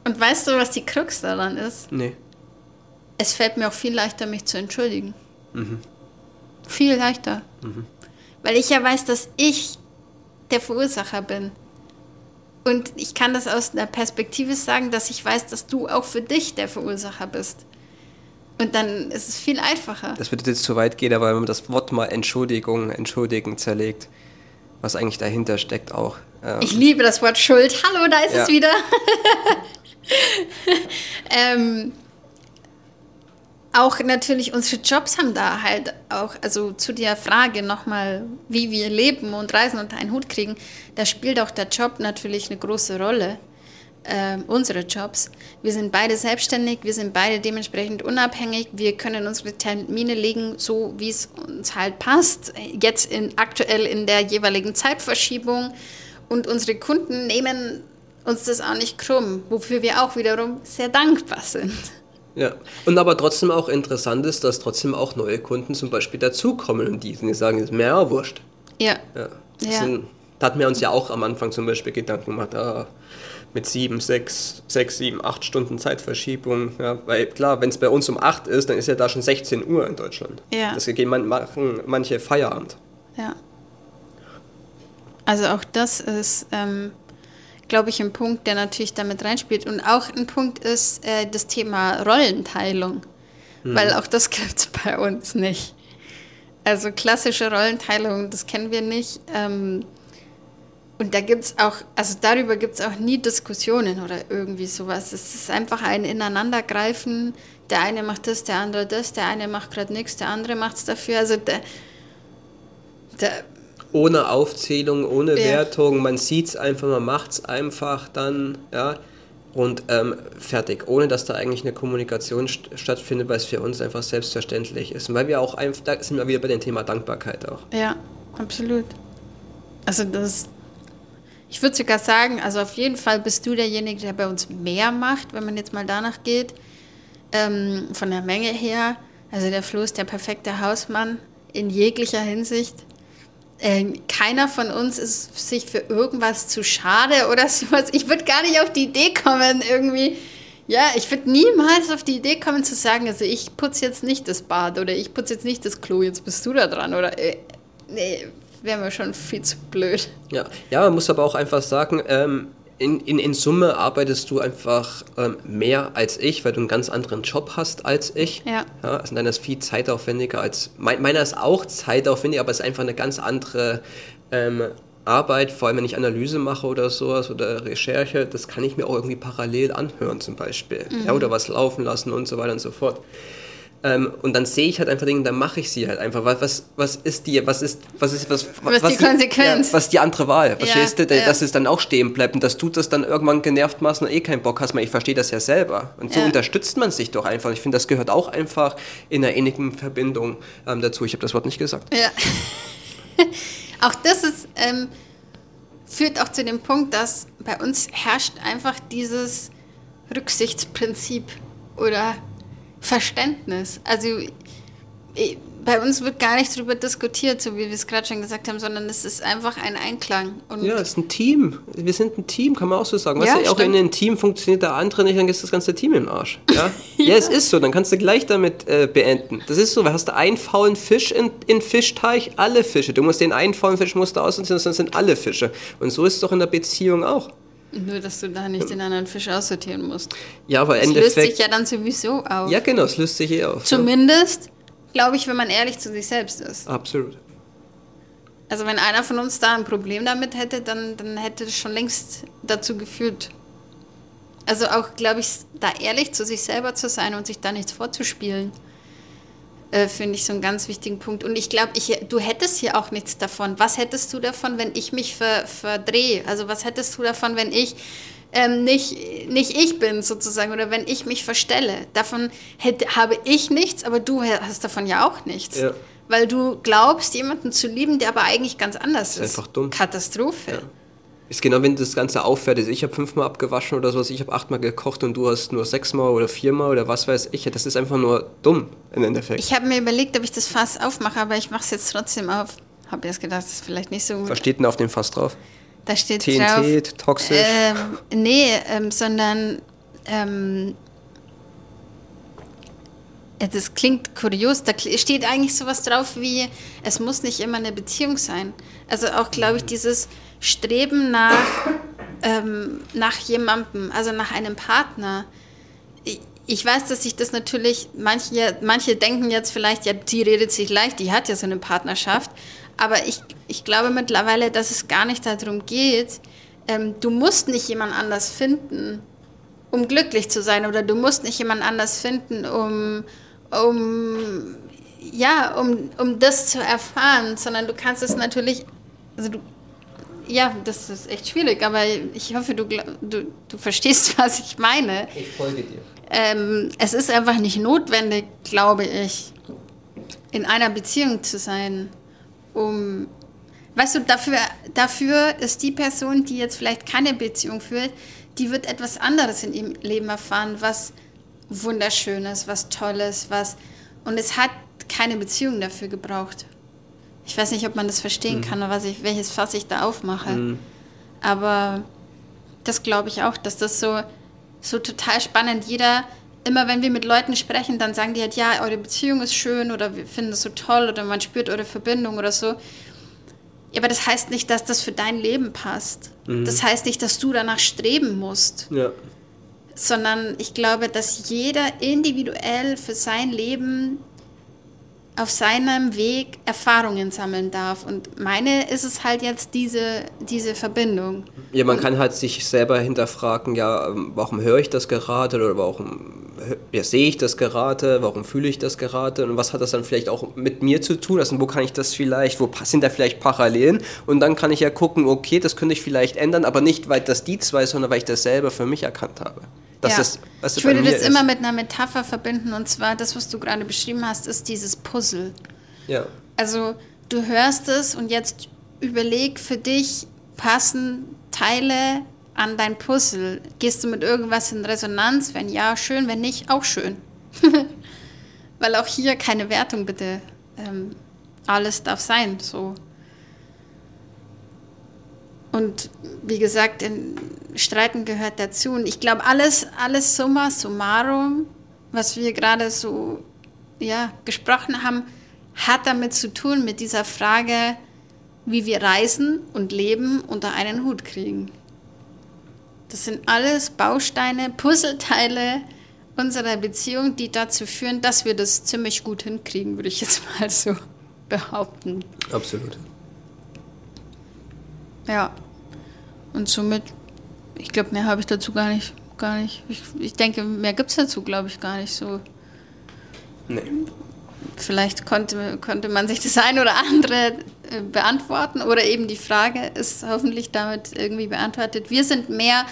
und weißt du, was die Krux daran ist? Nee. Es fällt mir auch viel leichter, mich zu entschuldigen. Mhm. Viel leichter. Mhm. Weil ich ja weiß, dass ich der Verursacher bin. Und ich kann das aus einer Perspektive sagen, dass ich weiß, dass du auch für dich der Verursacher bist. Und dann ist es viel einfacher. Das würde jetzt zu weit gehen, aber wenn man das Wort mal Entschuldigung, Entschuldigen zerlegt, was eigentlich dahinter steckt auch. Ähm ich liebe das Wort Schuld. Hallo, da ist ja. es wieder. ähm, auch natürlich unsere Jobs haben da halt auch, also zu der Frage nochmal, wie wir leben und reisen unter einen Hut kriegen, da spielt auch der Job natürlich eine große Rolle. Äh, unsere Jobs. Wir sind beide selbstständig, wir sind beide dementsprechend unabhängig, wir können unsere Termine legen, so wie es uns halt passt, jetzt in, aktuell in der jeweiligen Zeitverschiebung und unsere Kunden nehmen uns das auch nicht krumm, wofür wir auch wiederum sehr dankbar sind. Ja, und aber trotzdem auch interessant ist, dass trotzdem auch neue Kunden zum Beispiel dazukommen und die, die sagen, ist mir ja wurscht. Ja. ja. ja. Sind, da hatten wir uns ja auch am Anfang zum Beispiel Gedanken gemacht, ah, mit sieben, sechs, sechs, sieben, acht Stunden Zeitverschiebung. Ja, weil klar, wenn es bei uns um acht ist, dann ist ja da schon 16 Uhr in Deutschland. Ja. Das machen manche Feierabend. Ja. Also auch das ist ähm, glaube ich, ein Punkt, der natürlich damit reinspielt. Und auch ein Punkt ist äh, das Thema Rollenteilung, mhm. weil auch das gibt es bei uns nicht. Also klassische Rollenteilung, das kennen wir nicht. Ähm, und da gibt es auch, also darüber gibt es auch nie Diskussionen oder irgendwie sowas. Es ist einfach ein Ineinandergreifen. Der eine macht das, der andere das, der eine macht gerade nichts, der andere macht es dafür. Also der, der ohne Aufzählung, ohne ja. Wertung. Man sieht es einfach, man macht es einfach dann, ja. Und ähm, fertig, ohne dass da eigentlich eine Kommunikation st stattfindet, weil es für uns einfach selbstverständlich ist. Und weil wir auch einfach, da sind wir wieder bei dem Thema Dankbarkeit auch. Ja, absolut. Also das, ich würde sogar sagen, also auf jeden Fall bist du derjenige, der bei uns mehr macht, wenn man jetzt mal danach geht, ähm, von der Menge her. Also der Flo ist der perfekte Hausmann in jeglicher Hinsicht. Ähm, keiner von uns ist sich für irgendwas zu schade oder sowas. Ich würde gar nicht auf die Idee kommen, irgendwie. Ja, ich würde niemals auf die Idee kommen zu sagen, also ich putze jetzt nicht das Bad oder ich putze jetzt nicht das Klo, jetzt bist du da dran oder äh, nee, wäre mir schon viel zu blöd. Ja, ja, man muss aber auch einfach sagen, ähm, in, in, in Summe arbeitest du einfach ähm, mehr als ich, weil du einen ganz anderen Job hast als ich. Ja. ja also deiner ist viel zeitaufwendiger als. Mein, meiner ist auch zeitaufwendig, aber es ist einfach eine ganz andere ähm, Arbeit, vor allem wenn ich Analyse mache oder sowas oder Recherche, das kann ich mir auch irgendwie parallel anhören zum Beispiel. Mhm. Ja, oder was laufen lassen und so weiter und so fort. Ähm, und dann sehe ich halt einfach Dinge, dann mache ich sie halt einfach. Was, was, was ist die, was ist, was ist, was, was, was die Konsequenz? Ja, was ist die andere Wahl? Verstehst Ja, du, ja. dass es dann auch stehen bleibt und dass du das dann irgendwann genervt machst und eh keinen Bock hast, weil ich verstehe das ja selber. Und so unterstützt man sich doch einfach. Ich finde, das gehört auch einfach in einer innigen Verbindung ähm, dazu. Ich habe das Wort nicht gesagt. Ja. auch das ist, ähm, führt auch zu dem Punkt, dass bei uns herrscht einfach dieses Rücksichtsprinzip oder Verständnis. Also bei uns wird gar nicht darüber diskutiert, so wie wir es gerade schon gesagt haben, sondern es ist einfach ein Einklang. Und Ja, es ist ein Team. Wir sind ein Team, kann man auch so sagen. Ja, weißt du, auch in einem Team funktioniert der andere nicht, dann ist das ganze Team im Arsch. Ja, ja. es ist so, dann kannst du gleich damit äh, beenden. Das ist so, hast du einen faulen Fisch in, in Fischteich, alle Fische. Du musst den einen faulen Fisch musst du aussortieren, sonst sind alle Fische. Und so ist es doch in der Beziehung auch. Nur, dass du da nicht den anderen Fisch aussortieren musst. Ja, aber Das löst sich ja dann sowieso auf. Ja, genau, es löst sich eh auf. ja. Zumindest, glaube ich, wenn man ehrlich zu sich selbst ist. Absolut. Also wenn einer von uns da ein Problem damit hätte, dann, dann hätte es schon längst dazu geführt. Also auch, glaube ich, da ehrlich zu sich selber zu sein und sich da nichts vorzuspielen, äh, finde ich so einen ganz wichtigen Punkt. Und ich glaube, ich, du hättest hier auch nichts davon. Was hättest du davon, wenn ich mich ver, verdrehe? Also was hättest du davon, wenn ich ähm, nicht, nicht ich bin sozusagen oder wenn ich mich verstelle? Davon hätte, habe ich nichts, aber du hast davon ja auch nichts. Ja. Weil du glaubst, jemanden zu lieben, der aber eigentlich ganz anders ist. einfach dumm. Katastrophe. Ist genau, wenn das Ganze aufwertet. Ich habe fünfmal abgewaschen oder sowas, ich habe achtmal gekocht und du hast nur sechsmal oder viermal oder was weiß ich. Das ist einfach nur dumm im Endeffekt. Ich habe mir überlegt, ob ich das Fass aufmache, aber ich mache es jetzt trotzdem auf. Habe erst gedacht, das ist vielleicht nicht so gut. Was steht denn auf dem Fass drauf? Da steht drauf. TNT, toxisch. Ähm, nee, ähm, sondern ähm, das klingt kurios. Da steht eigentlich sowas drauf wie, es muss nicht immer eine Beziehung sein. Also auch, glaube ich, dieses Streben nach, ähm, nach jemandem, also nach einem Partner. Ich, weiß, dass sich das natürlich, manche, manche denken jetzt vielleicht, ja, die redet sich leicht, die hat ja so eine Partnerschaft. Aber ich, ich glaube mittlerweile, dass es gar nicht darum geht, ähm, du musst nicht jemand anders finden, um glücklich zu sein oder du musst nicht jemand anders finden, um, um ja, um, um das zu erfahren, sondern du kannst es natürlich, also du, ja, das ist echt schwierig, aber ich hoffe, du, du, du verstehst, was ich meine. Ich folge dir. Ähm, es ist einfach nicht notwendig, glaube ich, in einer Beziehung zu sein, um, weißt du, dafür, dafür ist die Person, die jetzt vielleicht keine Beziehung führt, die wird etwas anderes in ihrem Leben erfahren, was wunderschönes, was tolles, was, und es hat keine Beziehung dafür gebraucht. Ich weiß nicht, ob man das verstehen kann, oder was ich, welches Fass ich da aufmache. Aber das glaube ich auch, dass das so, so total spannend. Jeder, immer wenn wir mit Leuten sprechen, dann sagen die halt, ja, eure Beziehung ist schön oder wir finden es so toll oder man spürt eure Verbindung oder so. Ja, aber das heißt nicht, dass das für dein Leben passt. Das heißt nicht, dass du danach streben musst, Ja. sondern ich glaube, dass jeder individuell für sein Leben auf seinem Weg Erfahrungen sammeln darf. Und meine ist es halt jetzt diese, diese Verbindung. Ja, man kann halt sich selber hinterfragen, ja, warum höre ich das gerade oder warum ja, sehe ich das gerade, warum fühle ich das gerade und was hat das dann vielleicht auch mit mir zu tun, also wo kann ich das vielleicht, wo sind da vielleicht Parallelen und dann kann ich ja gucken, okay, das könnte ich vielleicht ändern, aber nicht, weil das die zwei, sondern weil ich das selber für mich erkannt habe. Ja. das, was ich würde das ist. immer mit einer Metapher verbinden und zwar das, was du gerade beschrieben hast, ist dieses Puzzle. Ja. Also du hörst es und jetzt überleg für dich, passen Teile an dein Puzzle? Gehst du mit irgendwas in Resonanz? Wenn ja, schön, wenn nicht, auch schön. Weil auch hier keine Wertung bitte. Ähm, alles darf sein, so. Und wie gesagt, in Streiten gehört dazu. Und ich glaube, alles, alles summa summarum, was wir gerade so ja, gesprochen haben, hat damit zu tun, mit dieser Frage, wie wir reisen und leben unter einen Hut kriegen. Das sind alles Bausteine, Puzzleteile unserer Beziehung, die dazu führen, dass wir das ziemlich gut hinkriegen, würde ich jetzt mal so behaupten. Absolut. Ja. Und somit, ich glaube, mehr habe ich dazu gar nicht, gar nicht. Ich, ich denke, mehr gibt es dazu, glaube ich, gar nicht so. Nee. Vielleicht konnte, konnte man sich das ein oder andere äh, beantworten oder eben die Frage ist hoffentlich damit irgendwie beantwortet. Wir sind mehr,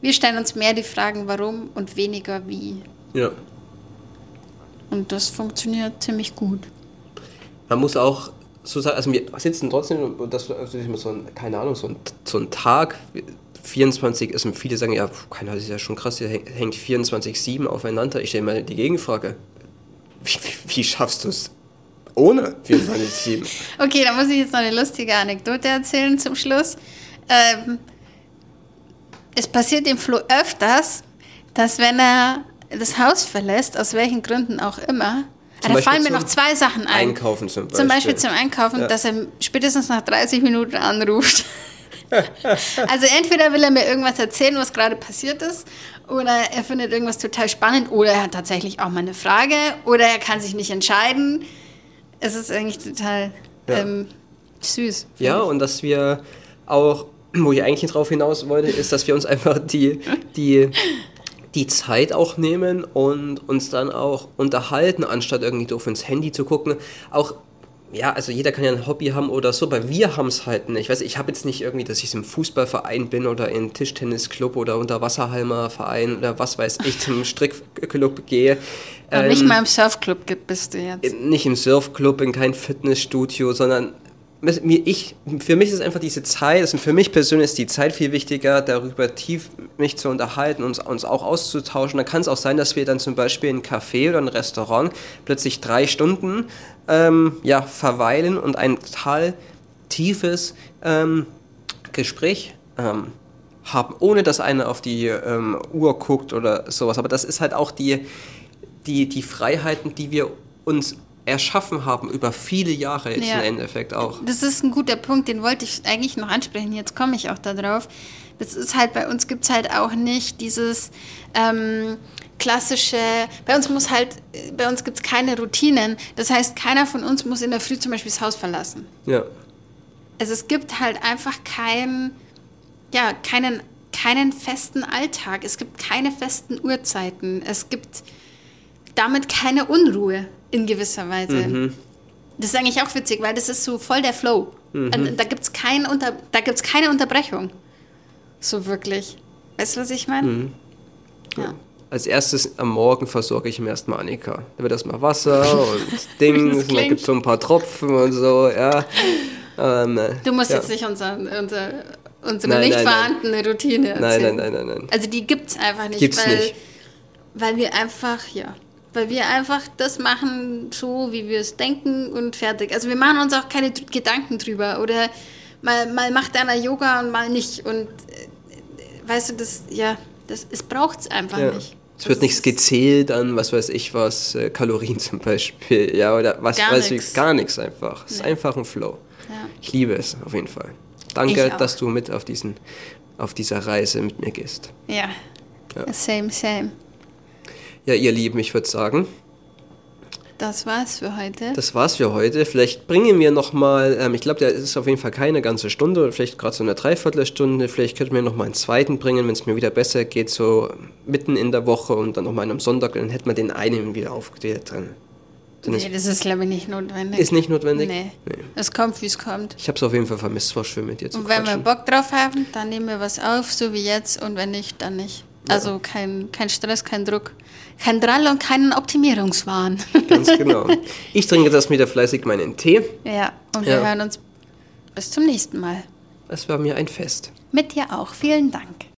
wir stellen uns mehr die Fragen, warum und weniger wie. Ja. Und das funktioniert ziemlich gut. Man muss auch so sagen, also wir sitzen trotzdem, das also so ein, keine Ahnung, so ein, so ein Tag, 24 ist und viele sagen, ja, keine Ahnung, das ist ja schon krass, hier hängt 24-7 aufeinander. Ich stelle mal die Gegenfrage. Wie, wie, wie schaffst du es ohne 24-7? Okay, da muss ich jetzt noch eine lustige Anekdote erzählen zum Schluss. Ähm, es passiert dem Flo öfters, dass wenn er das Haus verlässt, aus welchen Gründen auch immer, Zum da fallen mir noch zwei Sachen ein. Einkaufen zum Beispiel. Zum Beispiel zum Einkaufen, Ja. dass er spätestens nach 30 Minuten anruft. also entweder will er mir irgendwas erzählen, was gerade passiert ist, oder er findet irgendwas total spannend, oder er hat tatsächlich auch mal eine Frage, oder er kann sich nicht entscheiden. Es ist eigentlich total Ja. ähm, süß. Ja, und dass wir auch, wo ich eigentlich drauf hinaus wollte, ist, dass wir uns einfach die, die, die Zeit auch nehmen und uns dann auch unterhalten, anstatt irgendwie doof ins Handy zu gucken. Auch, ja, also jeder kann ja ein Hobby haben oder so, aber wir haben es halt nicht. Ich weiß, ich habe jetzt nicht irgendwie, dass ich im Fußballverein bin oder in Tischtennisclub oder Unterwasserhalmer Verein oder was weiß ich, zum Strickclub gehe. Nicht Ähm, mal im Surfclub bist du jetzt. nicht im Surfclub, in kein Fitnessstudio, sondern ich, für mich ist einfach diese Zeit, also für mich persönlich ist die Zeit viel wichtiger, darüber tief mich zu unterhalten, uns, uns auch auszutauschen. Da kann es auch sein, dass wir dann zum Beispiel in ein Café oder ein Restaurant plötzlich drei Stunden ähm, ja, verweilen und ein total tiefes ähm, Gespräch ähm, haben, ohne dass einer auf die ähm, Uhr guckt oder sowas. Aber das ist halt auch die, die, die Freiheiten, die wir uns erschaffen haben über viele Jahre jetzt Ja. im Endeffekt auch. Das ist ein guter Punkt, den wollte ich eigentlich noch ansprechen. Jetzt komme ich auch darauf. Das ist halt, bei uns gibt es halt auch nicht dieses ähm, klassische, bei uns muss halt, bei uns gibt es keine Routinen. Das heißt, keiner von uns muss in der Früh zum Beispiel das Haus verlassen. Ja. Also es gibt halt einfach kein, ja, keinen, keinen festen Alltag. Es gibt keine festen Uhrzeiten. Es gibt damit keine Unruhe in gewisser Weise. Das ist eigentlich auch witzig, weil das ist so voll der Flow. Und Da gibt es kein Unter da gibt's keine Unterbrechung. So wirklich. Weißt du, was ich meine? Ja. Als erstes am Morgen versorge ich mir erstmal Annika. Da wird erstmal Wasser und Dings, und dann gibt es so ein paar Tropfen und so, ja. Ähm, Du musst ja. jetzt nicht unser, unser, unsere Nein, nicht nein, nein. vorhandene Routine Nein, erzählen. nein, nein, nein, nein. Also die gibt es einfach nicht. Gibt's weil, nicht. Weil wir einfach, ja, weil wir einfach das machen, so wie wir es denken und fertig. Also wir machen uns auch keine Gedanken drüber. Oder mal, mal macht einer Yoga und mal nicht. Und äh, weißt du, das, ja, das, es braucht es einfach Ja. nicht. Es wird nichts gezählt an, was weiß ich was, äh, Kalorien zum Beispiel, ja, oder was Gar weiß nix. ich, gar nichts einfach. Es ist einfach ein Flow. Ja. Ich liebe es, auf jeden Fall. Danke, dass du mit auf, diesen, auf dieser Reise mit mir gehst. Ja. Same, same. Ja, ihr Lieben, ich würde sagen, Das war's für heute. das war's für heute. Vielleicht bringen wir nochmal, ähm, ich glaube, der ist auf jeden Fall keine ganze Stunde, vielleicht gerade so eine Dreiviertelstunde. Vielleicht könnten wir nochmal einen zweiten bringen, wenn es mir wieder besser geht, so mitten in der Woche und dann nochmal am Sonntag, dann hätten wir den einen wieder aufgedreht drin. Dann nee, das ist, glaube ich, nicht notwendig. ist nicht notwendig? Nee. Nee. Es kommt, wie es kommt. Ich habe es auf jeden Fall vermisst, war schön mit dir zu Und wenn wir quatschen. Bock drauf haben, dann nehmen wir was auf, so wie jetzt. Und wenn nicht, dann nicht. Also kein, kein Stress, kein Druck, kein Drall und keinen Optimierungswahn. Ganz genau. Ich trinke das wieder fleißig meinen Tee. ja, und wir Ja. hören uns bis zum nächsten Mal. Es war mir ein Fest. Mit dir auch. Vielen Dank.